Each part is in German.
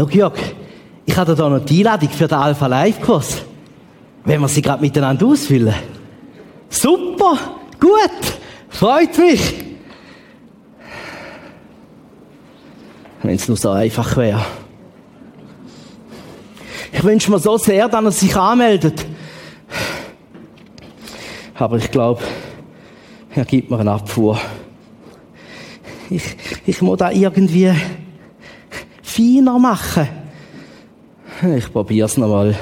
Schau, Jörg, ich habe da noch die Einladung für den Alpha Live Kurs. Wenn wir sie gerade miteinander ausfüllen. Super, gut, freut mich. Wenn es nur so einfach wäre. Ich wünsche mir so sehr, dass er sich anmeldet. Aber ich glaube, er gibt mir eine Abfuhr. Ich, ich muss da irgendwie feiner machen. Ich probiere es nochmal.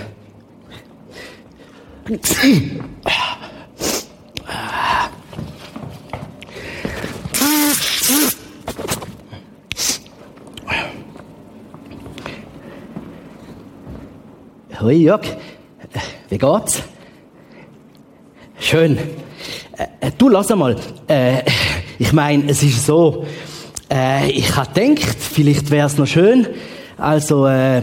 Hoi Jörg, wie geht's? Schön. Äh, du, lass mal. Äh, ich meine, es ist so, äh, ich habe gedacht, vielleicht wäre es noch schön, also äh,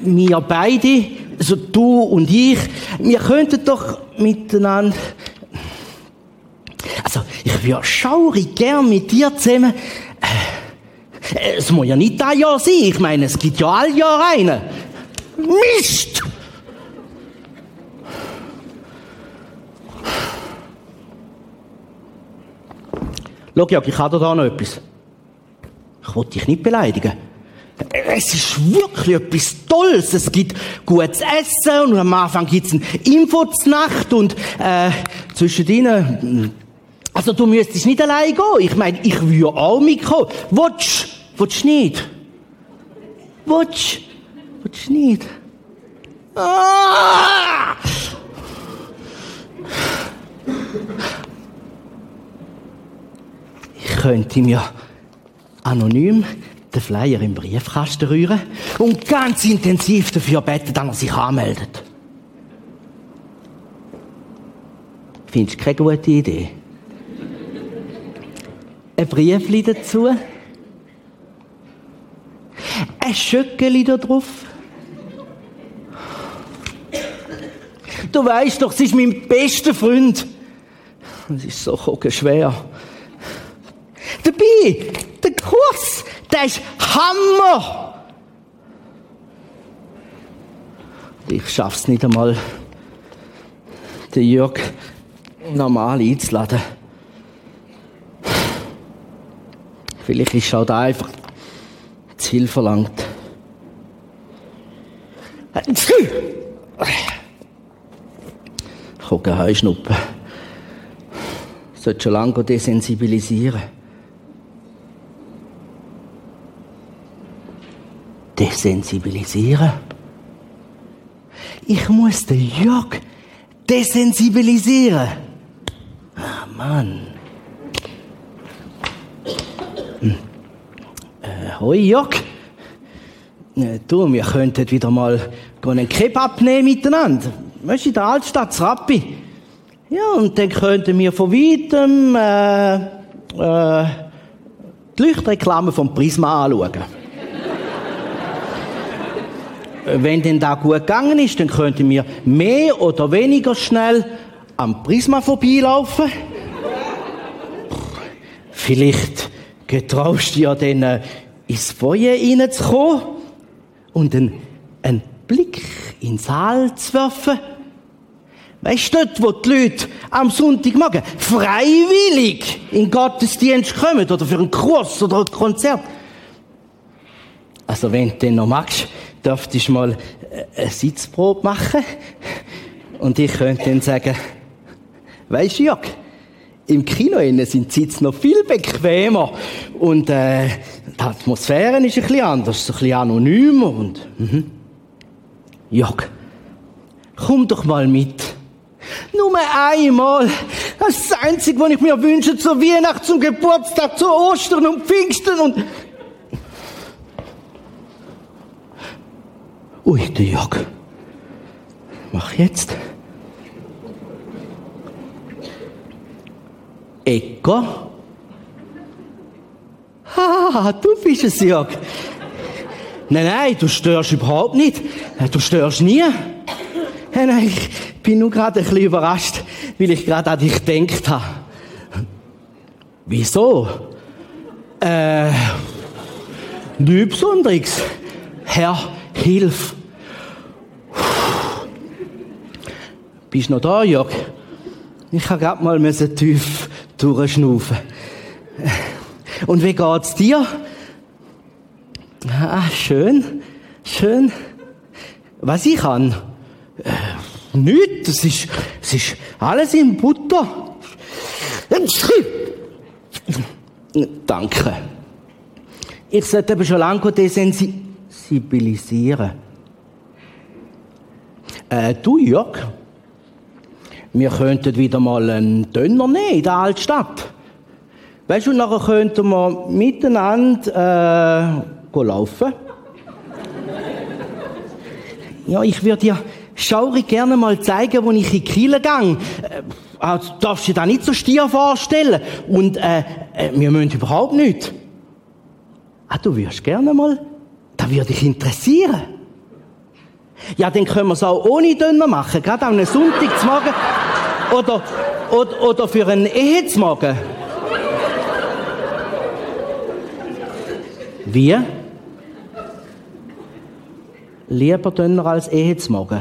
wir beide, also du und ich, wir könnten doch miteinander, also ich würde schaurig gern mit dir zusammen, äh, es muss ja nicht ein Jahr sein, ich meine, es gibt ja all Jahr einen. Mist! Schau, Jörg, ich habe da noch etwas. Ich wollte dich nicht beleidigen. Es ist wirklich etwas Tolles. Es gibt gutes Essen und am Anfang gibt es ein Info Nacht und äh, zwischen ihnen. Also du müsstest nicht allein gehen. Ich meine, ich würde auch mitkommen. Wotsch? Wotsch nicht? Wotsch? Wotsch nicht? Ah! Könnte mir anonym den Flyer im Briefkasten rühren und ganz intensiv dafür beten, dass er sich anmeldet. Findest du keine gute Idee? Ein Briefli dazu? Ein Schöckeli da drauf? Du weißt doch, sie ist mein bester Freund. Es ist so schwer. Der Kurs, der ist Hammer! Ich schaff's nicht einmal, den Jörg normal einzuladen. Vielleicht ist auch da einfach zu viel verlangt. Ich Heuschnuppen. Sollte schon lange desensibilisieren. Desensibilisieren? Ich muss den Jörg desensibilisieren. Ah, Mann. Hm. Äh, hoi Jörg. Äh, du, wir könnten wieder mal einen Kebab nehmen miteinander. Weißt du, in der Altstadt, Rappi. Ja, und dann könnten wir von weitem äh, äh, die Leuchtreklame vom Prisma anschauen. Wenn denn da gut gegangen ist, dann könnten wir mehr oder weniger schnell am Prisma vorbeilaufen. Vielleicht getraust du ja dann äh, ins Feuer reinzukommen und einen, einen Blick in den Saal zu werfen. Weißt du, dort, wo die Leute am Sonntagmorgen freiwillig in Gottesdienst kommen oder für einen Kurs oder ein Konzert. Also wenn du den noch magst, dürftest du mal eine Sitzprobe machen. Und ich könnte dann sagen, weisst du, Jörg, im Kino sind die Sitze noch viel bequemer und äh, die Atmosphäre ist ein bisschen anders, ein bisschen anonymer und mhm. Jörg, komm doch mal mit. Nur einmal. Das ist das Einzige, was ich mir wünsche, zur Weihnacht, zum Geburtstag, zu Ostern und Pfingsten und Ui, der Jörg. Mach jetzt. Ecco. Ah, du bist es, Jörg. Nein, nein, du störst überhaupt nicht. Du störst nie. Nein, nein, ich bin nur gerade ein bisschen überrascht, weil ich gerade an dich gedacht habe. Wieso? Äh, nichts Besonderes. Herr, hilf. Bist du noch da, Jörg? Ich habe gerade mal tief durchschnaufen. Und wie geht's dir? Ah, schön, schön. Was ich kann? Äh, nichts. Es ist, es ist alles in Butter. Danke. Ich sollte aber schon lange desensibilisieren. Äh, du, Jörg, wir könnten wieder mal einen Döner nehmen in der Altstadt. Weißt du, nachher könnten wir miteinander äh, laufen. ja, ich würde dir schaurig gerne mal zeigen, wo ich in Kiel gehe. Äh, also, darfst du dir nicht so stier vorstellen. Und äh, äh, wir müssen überhaupt nicht. Ah, du würdest gerne mal? Das würde dich interessieren. Ja, dann können wir es auch ohne Döner machen, gerade am Sonntag zu Morgen. Oder, oder, oder für einen Ehezmagen. Wie? Lieber Döner als Ehezmagen.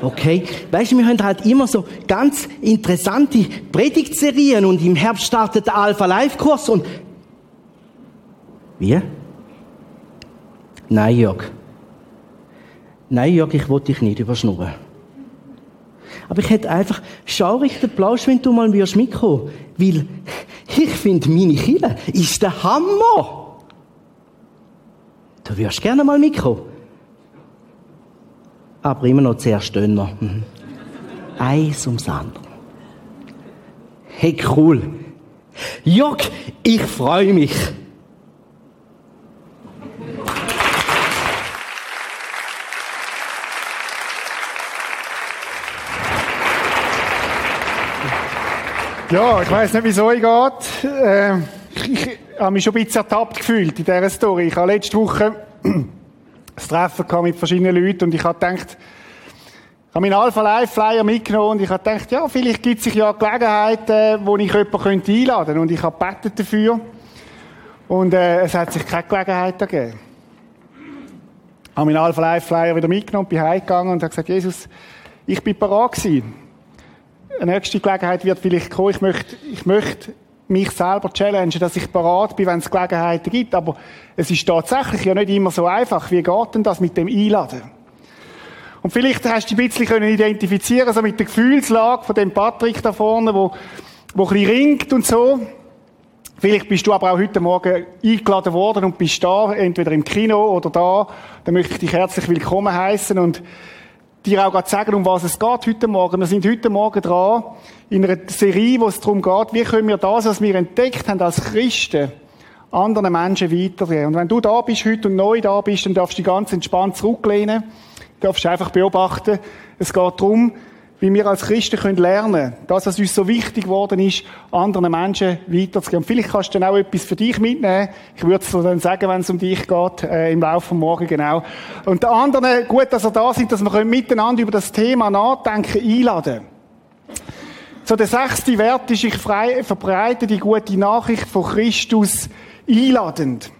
Okay? Weißt du, wir haben halt immer so ganz interessante Predigtserien und im Herbst startet der Alpha Live Kurs und wie? Nein, Jörg. Nein, Jörg, ich wollte dich nicht überschnurren. Aber ich hätte einfach schaurig den Plausch, wenn du mal mitkommen Weil ich finde, meine Kille ist der Hammer. Du wirst gerne mal mitkommen. Aber immer noch zuerst Döner. Mhm. Eins ums andere. Hey, cool. Jörg, ich freue mich. Ja, ich weiß nicht, wie es euch geht. Äh, ich, ich habe mich schon ein bisschen ertappt gefühlt in dieser Story. Ich habe letzte Woche ein Treffen mit verschiedenen Leuten und ich habe gedacht, ich habe meinen Alpha Life Flyer mitgenommen und ich habe gedacht, ja, vielleicht gibt es sich ja Gelegenheiten, wo ich jemanden einladen könnte. Und ich habe gebetet dafür. Und äh, es hat sich keine Gelegenheit gegeben. Ich habe meinen Alpha Life Flyer wieder mitgenommen, bin heimgegangen und habe gesagt, Jesus, ich bin bereit gewesen eine nächste Gelegenheit wird vielleicht kommen. Ich möchte, ich möchte mich selber challengen, dass ich parat bin, wenn es Gelegenheiten gibt. Aber es ist tatsächlich ja nicht immer so einfach. Wie geht denn das mit dem Einladen? Und vielleicht hast du dich ein bisschen können identifizieren, so mit der Gefühlslage von dem Patrick da vorne, wo, wo ein bisschen ringt und so. Vielleicht bist du aber auch heute Morgen eingeladen worden und bist da, entweder im Kino oder da. Dann möchte ich dich herzlich willkommen heißen und dir auch gerade sagen, um was es geht heute Morgen. Wir sind heute Morgen dran in einer Serie, wo es darum geht, wie können wir das, was wir entdeckt haben als Christen, anderen Menschen weitergeben. Und wenn du da bist heute und neu da bist, dann darfst du dich ganz entspannt zurücklehnen. Du darfst einfach beobachten. Es geht darum, wie wir als Christen können lernen das, was uns so wichtig geworden ist, anderen Menschen weiterzugeben. vielleicht kannst du dann auch etwas für dich mitnehmen. Ich würde es dann sagen, wenn es um dich geht, äh, im Laufe vom Morgen, genau. Und der anderen, gut, dass wir da sind, dass wir miteinander über das Thema nachdenken, einladen. So, der sechste Wert ist, ich verbreite die gute Nachricht von Christus einladend.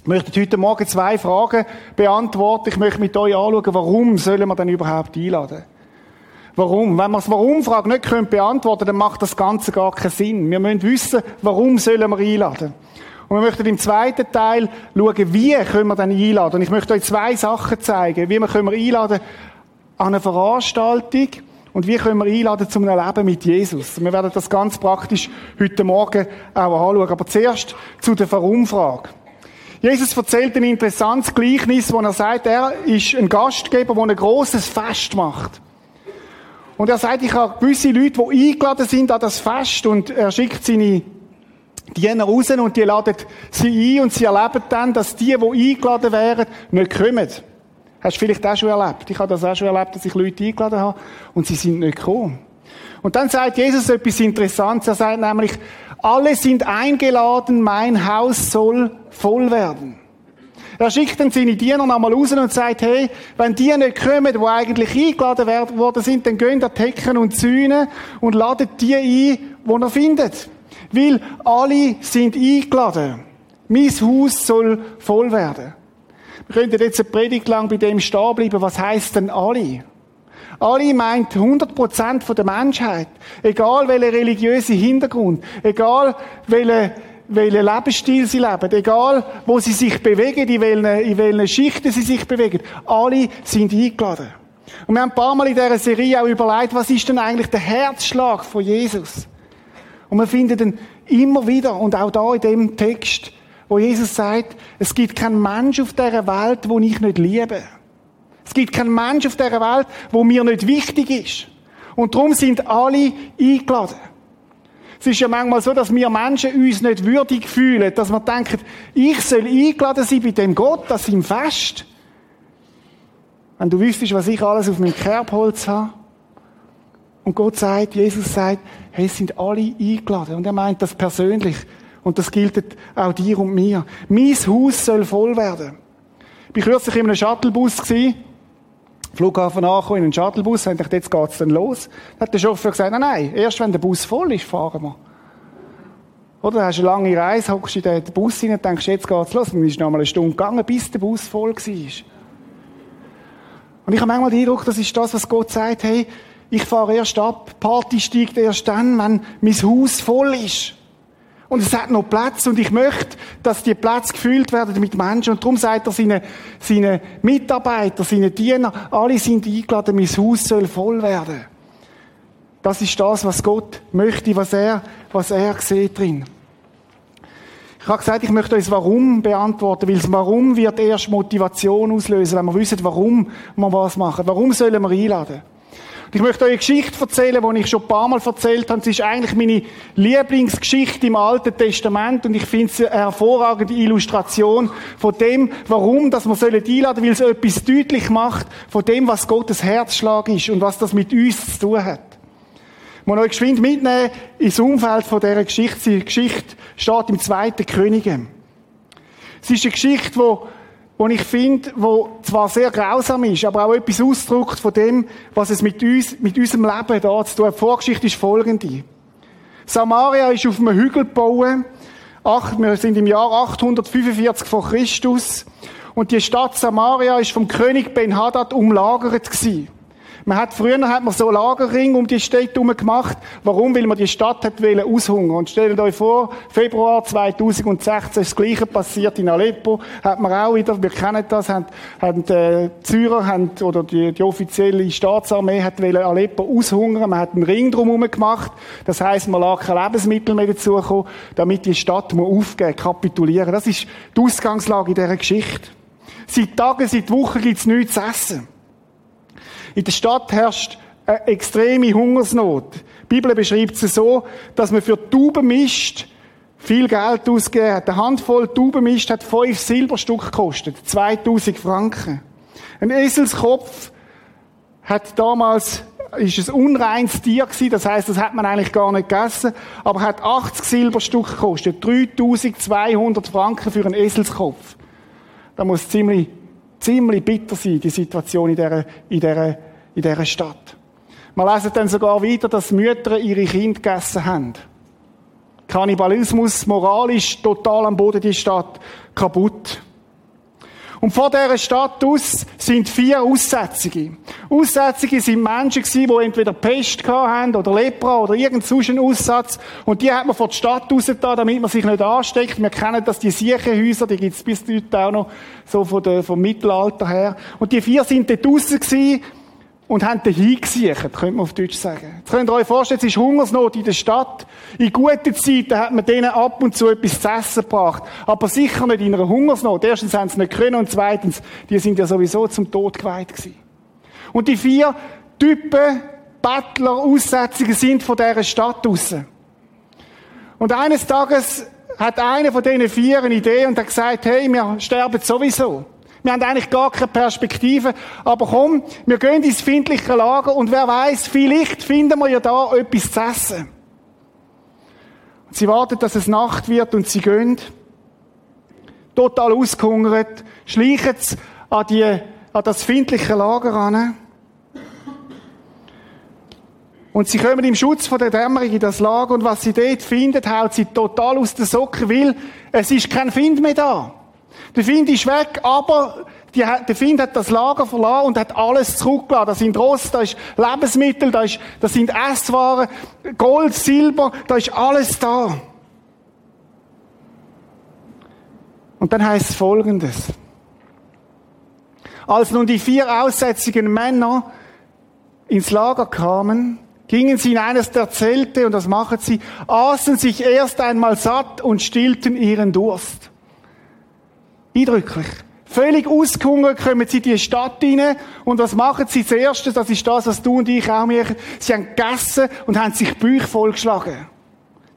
Ich möchte heute Morgen zwei Fragen beantworten. Ich möchte mit euch anschauen, warum sollen wir denn überhaupt einladen? Warum? Wenn wir das Warum-Frage nicht können beantworten dann macht das Ganze gar keinen Sinn. Wir müssen wissen, warum sollen wir einladen. Und wir möchten im zweiten Teil schauen, wie können wir dann einladen. Und ich möchte euch zwei Sachen zeigen. Wie können wir einladen an eine Veranstaltung und wie können wir einladen zu einem Leben mit Jesus. Wir werden das ganz praktisch heute Morgen auch anschauen. Aber zuerst zu der Warum-Frage. Jesus erzählt ein interessantes Gleichnis, wo er sagt, er ist ein Gastgeber, der ein großes Fest macht. Und er sagt, ich habe gewisse Leute, die eingeladen sind an das Fest und er schickt seine Diener raus und die laden sie ein und sie erleben dann, dass die, die eingeladen wären, nicht kommen. Hast du vielleicht auch schon erlebt? Ich habe das auch schon erlebt, dass ich Leute eingeladen habe und sie sind nicht gekommen. Und dann sagt Jesus etwas Interessantes. Er sagt nämlich, alle sind eingeladen, mein Haus soll voll werden. Er schickt dann seine Diener nochmal raus und sagt, hey, wenn die nicht kommen, die eigentlich eingeladen worden sind, dann gehen die Hecken und Zäune und laden die ein, die er findet. Weil alle sind eingeladen. Mein Haus soll voll werden. Wir könnten jetzt eine Predigt lang bei dem stehen bleiben. Was heisst denn alle? Alle meint 100% der Menschheit. Egal welcher religiöse Hintergrund, egal welcher welchen Lebensstil sie leben, egal wo sie sich bewegen, in welchen, welchen Schichten sie sich bewegen. Alle sind eingeladen. Und wir haben ein paar Mal in dieser Serie auch überlegt, was ist denn eigentlich der Herzschlag von Jesus? Und wir finden ihn immer wieder, und auch da in dem Text, wo Jesus sagt, es gibt keinen Mensch auf dieser Welt, wo ich nicht liebe. Es gibt keinen Mensch auf dieser Welt, wo mir nicht wichtig ist. Und darum sind alle eingeladen. Es ist ja manchmal so, dass wir Menschen uns nicht würdig fühlen, dass wir denken, ich soll eingeladen sein bei dem Gott, das ihm Fest. Wenn du wüsstest, was ich alles auf meinem Kerbholz habe. Und Gott sagt, Jesus sagt, hey, es sind alle eingeladen. Und er meint das persönlich. Und das gilt auch dir und mir. Mein Haus soll voll werden. Ich war kürzlich in einem Shuttlebus. Flughafen angekommen, in einen Shuttlebus, und dachte, jetzt geht's dann los. Dann hat der Chauffeur gesagt, nein, nein, erst wenn der Bus voll ist, fahren wir. Oder, du hast eine lange Reise, hockst in den Bus rein und denkst, jetzt geht's los. Und dann ist noch mal eine Stunde gegangen, bis der Bus voll war. Und ich habe manchmal den Eindruck, das ist das, was Gott sagt, hey, ich fahre erst ab, Party steigt erst dann, wenn mein Haus voll ist. Und es hat noch Platz und ich möchte, dass die Plätze gefüllt werden mit Menschen. Und darum sagt er seinen, seinen Mitarbeitern, seinen Dienern, alle sind eingeladen, mein Haus soll voll werden. Das ist das, was Gott möchte, was er, was er sieht drin. Ich habe gesagt, ich möchte uns Warum beantworten, weil das Warum wird erst Motivation auslösen, wenn wir wissen, warum wir was machen. Warum sollen wir einladen? Ich möchte euch eine Geschichte erzählen, die ich schon ein paar Mal erzählt habe. Es ist eigentlich meine Lieblingsgeschichte im Alten Testament und ich finde es eine hervorragende Illustration von dem, warum dass wir sollen einladen, weil es etwas deutlich macht von dem, was Gottes Herzschlag ist und was das mit uns zu tun hat. Ich muss euch geschwind mitnehmen ins Umfeld von dieser Geschichte. Die Geschichte steht im zweiten Könige. Es ist eine Geschichte, die wo ich finde, wo zwar sehr grausam ist, aber auch etwas ausdrückt von dem, was es mit uns, mit unserem Leben da zu tun hat. Die Vorgeschichte ist folgende. Samaria ist auf einem Hügel gebaut. wir sind im Jahr 845 vor Christus. Und die Stadt Samaria ist vom König Ben-Hadad umlagert gewesen. Man hat, früher hat man so Lagerring um die Städte herum gemacht. Warum? Weil man die Stadt hat aushungern. Und stellt euch vor, Februar 2016 ist das Gleiche passiert in Aleppo. Hat man auch wieder, wir kennen das, haben, haben äh, Syrer, haben, oder die, die offizielle Staatsarmee hat Aleppo aushungern. Man hat einen Ring drumherum gemacht. Das heisst, man lag keine Lebensmittel mehr dazukommen, damit die Stadt muss aufgeben, kapitulieren. Das ist die Ausgangslage in dieser Geschichte. Seit Tagen, seit Wochen gibt's nichts zu essen. In der Stadt herrscht eine extreme Hungersnot. Die Bibel beschreibt es so, dass man für Taubenmist viel Geld ausgegeben hat. Eine Handvoll Taubenmist hat fünf Silberstück gekostet. 2000 Franken. Ein Eselskopf hat damals ist ein unreines Tier gewesen, das heißt, das hat man eigentlich gar nicht gegessen, aber hat 80 Silberstück gekostet, 3200 Franken für einen Eselskopf. Da muss ziemlich ziemlich bitter sein, die Situation in dieser, in dieser, in dieser Stadt. Wir lesen dann sogar weiter, dass Mütter ihre Kinder gegessen haben. Kannibalismus, moralisch total am Boden die Stadt kaputt. Und vor dieser Stadt aus sind vier Aussätzige. Aussätzige sind Menschen gewesen, die entweder Pest haben oder Lepra oder irgendeinen Aussatz. Und die hat man vor die Stadt rausgetan, damit man sich nicht ansteckt. Wir kennen das, die Siechenhäuser, die gibt es bis heute auch noch, so vom Mittelalter her. Und die vier sind dort draussen gewesen, und haben dahin gesichert, könnte man auf Deutsch sagen. Jetzt könnt ihr euch vorstellen, es ist Hungersnot in der Stadt. In guten Zeiten hat man denen ab und zu etwas zu essen gebracht. Aber sicher nicht in einer Hungersnot. Erstens haben sie nicht können und zweitens, die sind ja sowieso zum Tod geweiht gewesen. Und die vier Typen, Bettler, Aussetzungen sind von dieser Stadt draussen. Und eines Tages hat einer von diesen vier eine Idee und hat gesagt, hey, wir sterben sowieso. Wir haben eigentlich gar keine Perspektive. Aber komm, wir gehen ins findliche Lager und wer weiß, vielleicht finden wir ja da etwas zu essen. Und sie warten, dass es Nacht wird und sie gehen. Total ausgehungert, schleichen an, die, an das findliche Lager an. Und sie kommen im Schutz von der Dämmerung in das Lager und was sie dort finden, haut sie total aus den Socken, weil es ist kein Find mehr da. Der Find ist weg, aber die, der Find hat das Lager verlassen und hat alles zurückgelassen. Da sind Rost, da ist Lebensmittel, da, ist, da sind Esswaren, Gold, Silber, da ist alles da. Und dann heißt es Folgendes. Als nun die vier aussätzigen Männer ins Lager kamen, gingen sie in eines der Zelte, und das machen sie, aßen sich erst einmal satt und stillten ihren Durst. Eindrücklich. Völlig ausgehungert kommen sie in die Stadt rein, und was machen sie zuerst? Das ist das, was du und ich auch machen. Sie haben gegessen und haben sich Bücher vollgeschlagen.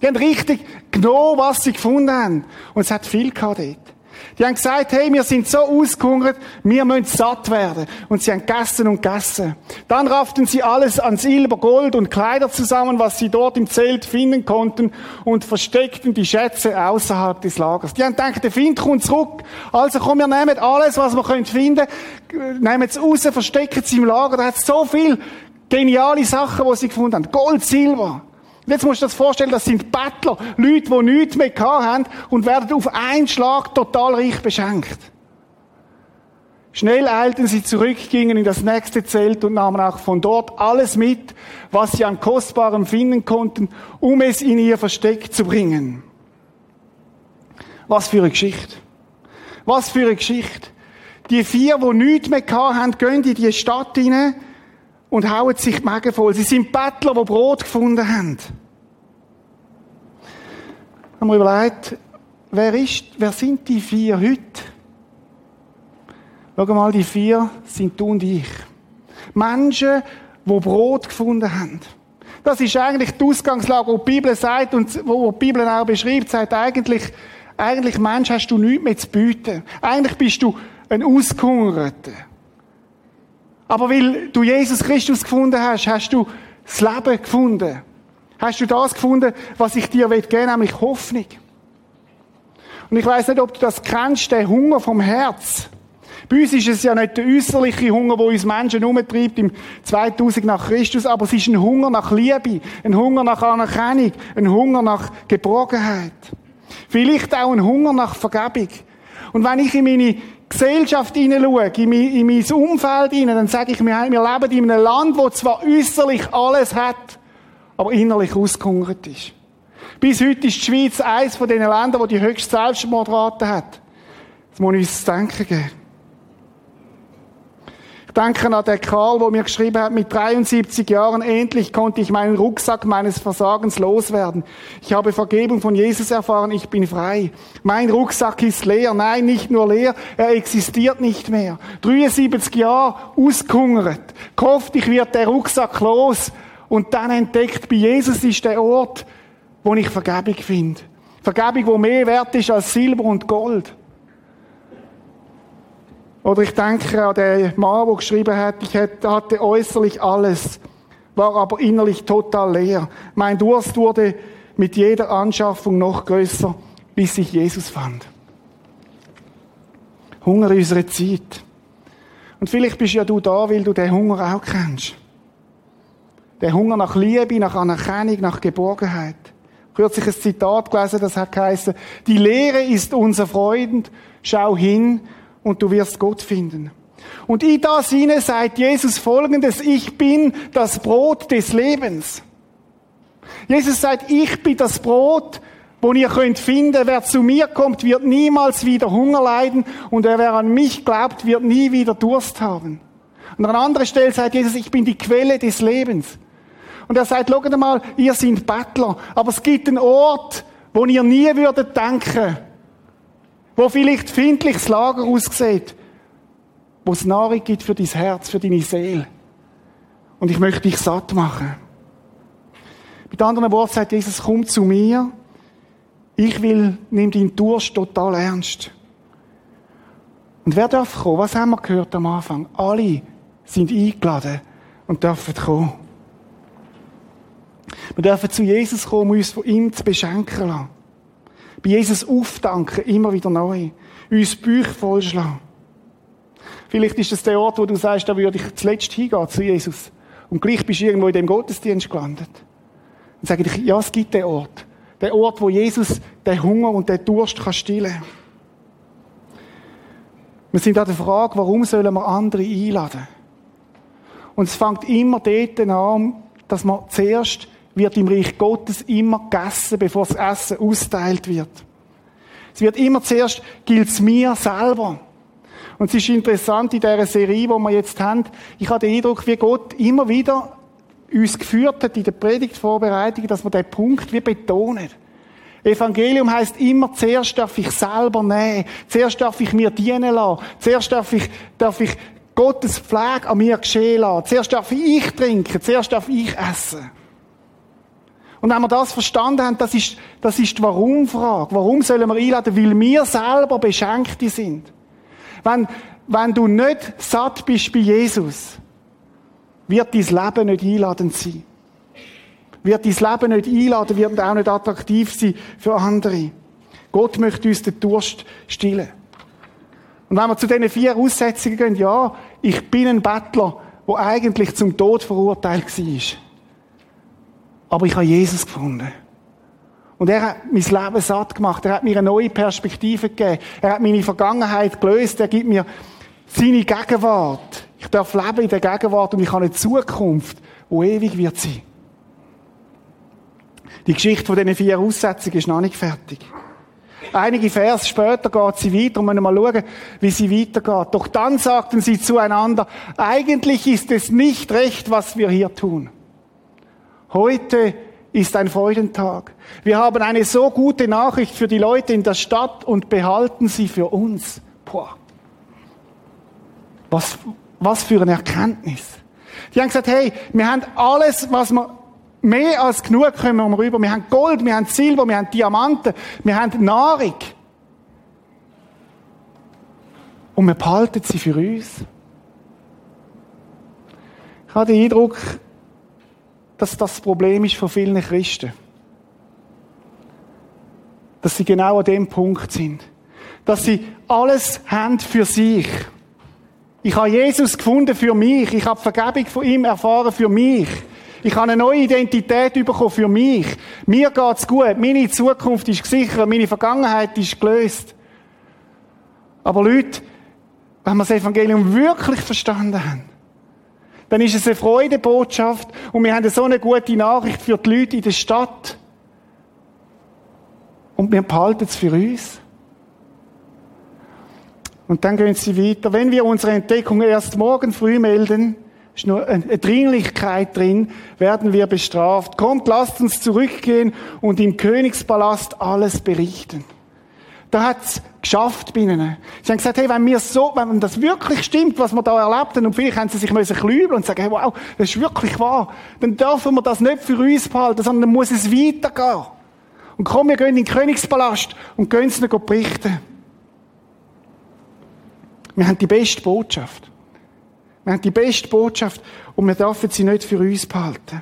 Die haben richtig genommen, was sie gefunden haben. Und es hat viel gehabt dort. Die haben gesagt, hey, wir sind so ausgehungert, wir müssen satt werden. Und sie haben gegessen und gegessen. Dann rafften sie alles an Silber, Gold und Kleider zusammen, was sie dort im Zelt finden konnten und versteckten die Schätze außerhalb des Lagers. Die haben gedacht, der Find kommt zurück. Also komm, wir nehmen alles, was wir finden können, nehmen es raus, verstecken es im Lager. Da hat so viel geniale Sachen, die sie gefunden haben. Gold, Silber. Und jetzt musst du dir das vorstellen, das sind Bettler, Leute, die nichts mehr haben und werden auf einen Schlag total reich beschenkt. Schnell eilten sie zurück, gingen in das nächste Zelt und nahmen auch von dort alles mit, was sie an Kostbarem finden konnten, um es in ihr Versteck zu bringen. Was für eine Geschichte. Was für eine Geschichte. Die vier, die nichts mehr haben, gehen in die Stadt hinein und hauen sich die Magen voll. Sie sind Bettler, die Brot gefunden haben. Haben wir überlegt, wer ist, wer sind die vier heute? Schau mal, die vier sind du und ich. Menschen, die Brot gefunden haben. Das ist eigentlich die Ausgangslage, wo die Bibel sagt und wo die Bibel auch beschreibt, sagt eigentlich, eigentlich Mensch hast du nichts mehr zu bieten. Eigentlich bist du ein Ausgehungerter. Aber weil du Jesus Christus gefunden hast, hast du das Leben gefunden. Hast du das gefunden, was ich dir geben will, nämlich Hoffnung. Und ich weiß nicht, ob du das kennst, der Hunger vom Herz. Bei uns ist es ja nicht der äußerliche Hunger, wo uns Menschen umtreibt im 2000 nach Christus, aber es ist ein Hunger nach Liebe, ein Hunger nach Anerkennung, ein Hunger nach Geborgenheit. Vielleicht auch ein Hunger nach Vergebung. Und wenn ich in meine Gesellschaft hineinschaue, in mein, in mein Umfeld hinein, dann sage ich mir, wir leben in einem Land, wo zwar äußerlich alles hat, aber innerlich ausgehungert ist. Bis heute ist die Schweiz eines von den Ländern, wo die höchste Selbstmordrate hat. Das muss ich uns zu denken geben denke an den Karl, wo mir geschrieben hat, mit 73 Jahren endlich konnte ich meinen Rucksack meines Versagens loswerden. Ich habe Vergebung von Jesus erfahren, ich bin frei. Mein Rucksack ist leer. Nein, nicht nur leer, er existiert nicht mehr. 73 Jahre ausgehungert. Gehofft, ich wird der Rucksack los. Und dann entdeckt, bei Jesus ist der Ort, wo ich Vergebung finde. Vergebung, wo mehr wert ist als Silber und Gold. Oder ich denke an den Mann, der geschrieben hat, ich hatte äußerlich alles, war aber innerlich total leer. Mein Durst wurde mit jeder Anschaffung noch größer, bis ich Jesus fand. Hunger in unserer Zeit. Und vielleicht bist ja du da, weil du den Hunger auch kennst. Der Hunger nach Liebe, nach Anerkennung, nach Geborgenheit. Kürzlich ein Zitat gelesen, das hat geheißen, die Lehre ist unser Freund, schau hin und du wirst Gott finden. Und in das hinein sagt Jesus folgendes, ich bin das Brot des Lebens. Jesus sagt, ich bin das Brot, wo ihr könnt finden, wer zu mir kommt, wird niemals wieder Hunger leiden und wer an mich glaubt, wird nie wieder Durst haben. Und an anderer Stelle sagt Jesus, ich bin die Quelle des Lebens. Und er sagt, schaut mal, ihr seid Bettler, aber es gibt einen Ort, wo ihr nie würdet denken, wo vielleicht findliches Lager aussieht, wo es Nahrung gibt für dein Herz, für deine Seele. Und ich möchte dich satt machen. Mit anderen Worten sagt Jesus, komm zu mir. Ich will, nimm deinen Durst total ernst. Und wer darf kommen? Was haben wir gehört am Anfang? Alle sind eingeladen und dürfen kommen. Wir dürfen zu Jesus kommen, um uns von ihm zu beschenken lassen bei Jesus aufdanken, immer wieder neu. Uns Bücher vollschlagen. Vielleicht ist das der Ort, wo du sagst, da würde ich zuletzt hingehen zu Jesus. Und gleich bist du irgendwo in dem Gottesdienst gelandet. Dann sage ich, ja, es gibt den Ort. Der Ort, wo Jesus den Hunger und den Durst kann stillen Wir sind an der Frage, warum sollen wir andere einladen? Und es fängt immer dort an, dass man zuerst wird im Reich Gottes immer gegessen, bevor das Essen austeilt wird. Es wird immer zuerst, gilt es mir selber. Und es ist interessant in dieser Serie, die wir jetzt haben, ich habe den Eindruck, wie Gott immer wieder uns geführt hat in der Predigtvorbereitung, dass wir den Punkt wie betonen. Evangelium heißt immer, zuerst darf ich selber nehmen, zuerst darf ich mir dienen lassen, zuerst darf ich, darf ich Gottes Pflege an mir geschehen lassen, zuerst darf ich trinken, zuerst darf ich essen. Und wenn wir das verstanden haben, das ist, das ist die Warum-Frage. Warum sollen wir einladen? Weil wir selber Beschenkte sind. Wenn, wenn du nicht satt bist bei Jesus, wird dein Leben nicht einladend sein. Wird dein Leben nicht einladen, wird auch nicht attraktiv sein für andere. Gott möchte uns den Durst stillen. Und wenn wir zu diesen vier Aussetzungen gehen, ja, ich bin ein Bettler, der eigentlich zum Tod verurteilt war. Aber ich habe Jesus gefunden. Und er hat mein Leben satt gemacht. Er hat mir eine neue Perspektive gegeben. Er hat meine Vergangenheit gelöst. Er gibt mir seine Gegenwart. Ich darf leben in der Gegenwart und ich habe eine Zukunft, die ewig wird sein. Die Geschichte von diesen vier Aussetzungen ist noch nicht fertig. Einige Vers später geht sie weiter und wir mal schauen, wie sie weitergeht. Doch dann sagten sie zueinander, eigentlich ist es nicht recht, was wir hier tun. Heute ist ein Freudentag. Wir haben eine so gute Nachricht für die Leute in der Stadt und behalten sie für uns. Boah. Was, was für eine Erkenntnis. Die haben gesagt, hey, wir haben alles, was wir mehr als genug kommen wir rüber. Wir haben Gold, wir haben Silber, wir haben Diamanten, wir haben Nahrung. Und wir behalten sie für uns. Ich habe den Eindruck, dass das Problem ist von vielen Christen. Dass sie genau an dem Punkt sind. Dass sie alles haben für sich. Ich habe Jesus gefunden für mich. Ich habe Vergebung von ihm erfahren für mich. Ich habe eine neue Identität bekommen für mich. Mir geht's gut. Meine Zukunft ist gesichert. Meine Vergangenheit ist gelöst. Aber Leute, wenn wir das Evangelium wirklich verstanden haben, dann ist es eine Freudebotschaft und wir haben so eine gute Nachricht für die Leute in der Stadt. Und wir behalten es für uns. Und dann gehen sie weiter. Wenn wir unsere Entdeckung erst morgen früh melden, ist nur eine Dringlichkeit drin, werden wir bestraft. Kommt, lasst uns zurückgehen und im Königspalast alles berichten. Da hat's geschafft bei ihnen. Sie haben gesagt, hey, wenn mir so, wenn das wirklich stimmt, was wir da erlebt haben, und vielleicht haben sie sich müssen klübeln und sagen, hey, wow, das ist wirklich wahr, dann dürfen wir das nicht für uns behalten, sondern dann muss es weitergehen. Und komm, wir gehen in den Königspalast und gehen es ihnen berichten. Wir haben die beste Botschaft. Wir haben die beste Botschaft und wir dürfen sie nicht für uns behalten.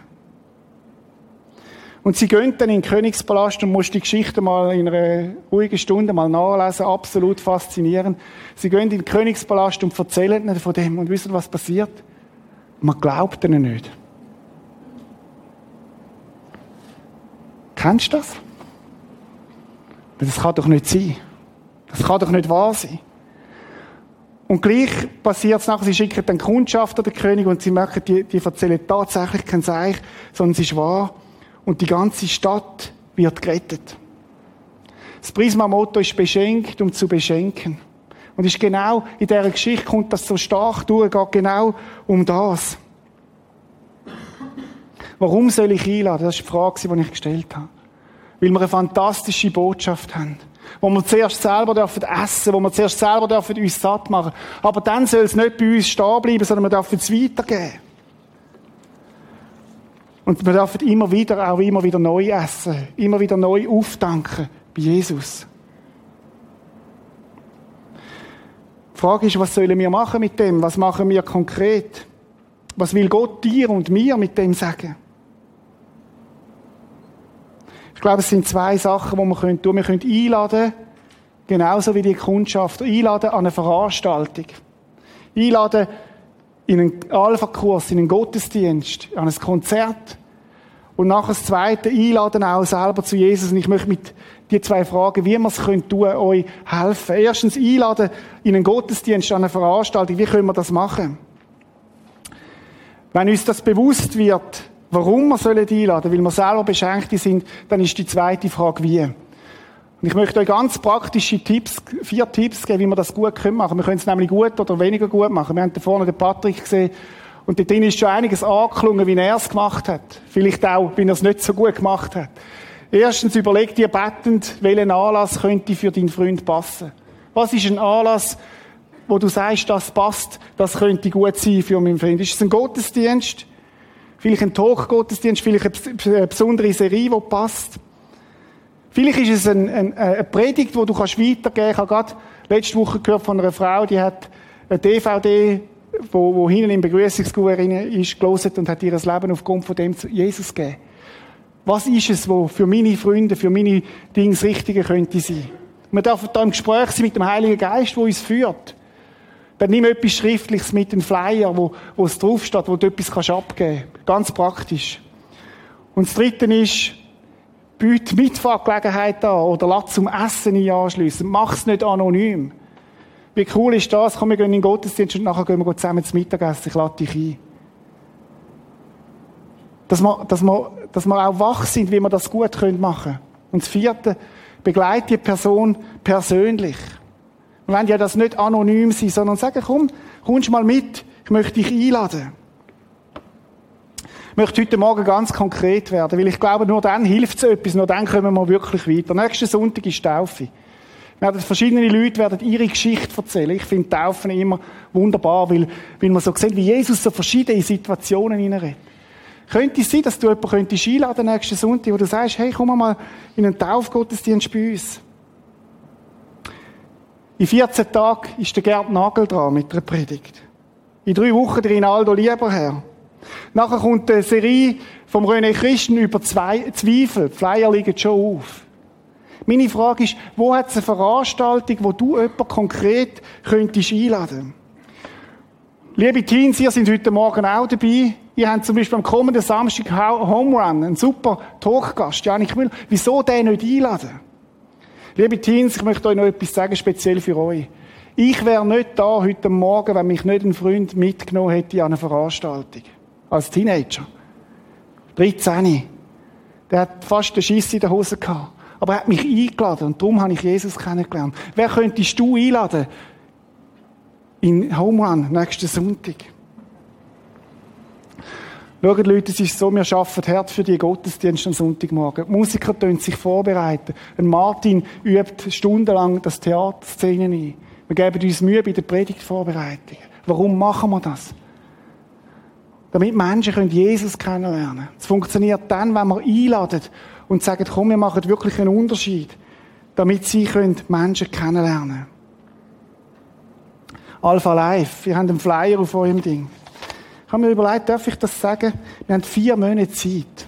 Und sie gehen dann in den Königspalast und musst die Geschichte mal in einer ruhigen Stunde mal nachlesen. Absolut faszinierend. Sie gehen in den Königspalast und erzählen ihnen von dem. Und wissen, was passiert? Man glaubt ihnen nicht. Kennst du das? Das kann doch nicht sein. Das kann doch nicht wahr sein. Und gleich passiert es nachher, sie schicken den Kundschafter, den König, und sie merken, die, die erzählen tatsächlich kein Seich, sondern es ist wahr. Und die ganze Stadt wird gerettet. Das Prisma-Motto ist beschenkt, um zu beschenken. Und ist genau in dieser Geschichte kommt das so stark durch, geht genau um das. Warum soll ich einladen? Das ist die Frage, die ich gestellt habe. Weil wir eine fantastische Botschaft haben wo wir zuerst selber dürfen essen, wo wir zuerst selber dürfen uns satt machen. Aber dann soll es nicht bei uns stehen bleiben, sondern wir dürfen es weitergeben. Und wir dürfen immer wieder, auch immer wieder neu essen, immer wieder neu aufdanken bei Jesus. Die Frage ist, was sollen wir machen mit dem? Was machen wir konkret? Was will Gott dir und mir mit dem sagen? glaube, es sind zwei Sachen, die wir tun können. Wir können einladen, genauso wie die Kundschaft, einladen an eine Veranstaltung. Einladen in einen Alpha-Kurs, in einen Gottesdienst, an ein Konzert. Und nachher das Zweite, einladen auch selber zu Jesus. Und ich möchte mit die zwei Fragen, wie wir es tun können, euch helfen. Erstens einladen in einen Gottesdienst, an eine Veranstaltung. Wie können wir das machen? Wenn uns das bewusst wird, warum wir sollen einladen, weil wir selber Beschenkte sind, dann ist die zweite Frage, wie. Und ich möchte euch ganz praktische Tipps, vier Tipps geben, wie wir das gut machen können. Wir können es nämlich gut oder weniger gut machen. Wir haben da vorne den Patrick gesehen, und dort drin ist schon einiges angeklungen, wie er es gemacht hat. Vielleicht auch, wie er es nicht so gut gemacht hat. Erstens überleg dir bettend, welchen Anlass könnte für deinen Freund passen. Was ist ein Anlass, wo du sagst, das passt, das könnte gut sein für meinen Freund? Ist es ein Gottesdienst? Vielleicht ein Talk-Gottesdienst? Vielleicht eine besondere Serie, die passt? Vielleicht ist es ein, ein, eine Predigt, die du kannst weitergeben kannst. Ich habe gerade letzte Woche gehört von einer Frau, die hat eine DVD wo, wo hinten im Begrüßungsgruppe ist, gelesen und hat ihr Leben aufgrund von dem zu Jesus gegeben. Was ist es, wo für meine Freunde, für meine Dinge das Richtige könnte sein? Wir dürfen da im Gespräch sein mit dem Heiligen Geist, wo uns führt. Dann nimm etwas Schriftliches mit, einem Flyer, wo, wo es draufsteht, wo du etwas kannst abgeben kannst. Ganz praktisch. Und das Dritte ist, biete Mitfahrgelegenheit an oder lass zum Essen ein anschliessen. Mach es nicht anonym. Wie cool ist das? Komm, wir gehen in den Gottesdienst und nachher gehen wir zusammen zum Mittagessen. Ich lade dich ein. Dass wir, dass, wir, dass wir auch wach sind, wie wir das gut machen können. Und das vierte, begleite die Person persönlich. Wir wollen ja das nicht anonym sein, sondern sagen, komm, kommst mal mit, ich möchte dich einladen. Ich möchte heute Morgen ganz konkret werden, weil ich glaube, nur dann hilft es etwas, nur dann kommen wir wirklich weiter. Nächsten Sonntag ist Taufe. Werden verschiedene Leute werden ihre Geschichte erzählen. Ich finde Taufen immer wunderbar, weil, weil man so sieht, wie Jesus so verschiedene Situationen hineinredet. Könnte es sein, dass du jemanden könntest einladen nächsten Sonntag, wo du sagst, hey, komm mal in einen Taufgottesdienst bei uns. In 14 Tagen ist der Gerd Nagel dran mit der Predigt. In drei Wochen der Rinaldo Lieberherr. Nachher kommt eine Serie vom René Christen über zwei Zweifel. Die Flyer liegen schon auf. Meine Frage ist, wo hat es eine Veranstaltung, wo du jemanden konkret könntest einladen Liebe Teens, ihr sind heute Morgen auch dabei. Ihr habt zum Beispiel am kommenden Samstag Home Run, einen super Talkgast, Janik Müller. Wieso den nicht einladen? Liebe Teens, ich möchte euch noch etwas sagen, speziell für euch. Ich wäre nicht da heute Morgen, wenn mich nicht ein Freund mitgenommen hätte an eine Veranstaltung. Als Teenager. 13. Der hat fast den Schiss in der Hose gehabt aber er hat mich eingeladen und darum habe ich Jesus kennengelernt. Wer könntest du einladen? In Home Run, nächsten Sonntag. Schaut Leute, es ist so, wir arbeiten hart für die Gottesdienste am Sonntagmorgen. Die Musiker tun sich vorbereiten. Ein Martin übt stundenlang das Theaterszenen ein. Wir geben uns Mühe bei der Predigtvorbereitung. Warum machen wir das? Damit Menschen Jesus kennenlernen können. Es funktioniert dann, wenn wir einladen und sagen, komm, wir machen wirklich einen Unterschied, damit sie Menschen kennenlernen können. Alpha Life, wir haben einen Flyer auf eurem Ding. Ich habe mir überlegt, darf ich das sagen? Wir haben vier Monate Zeit.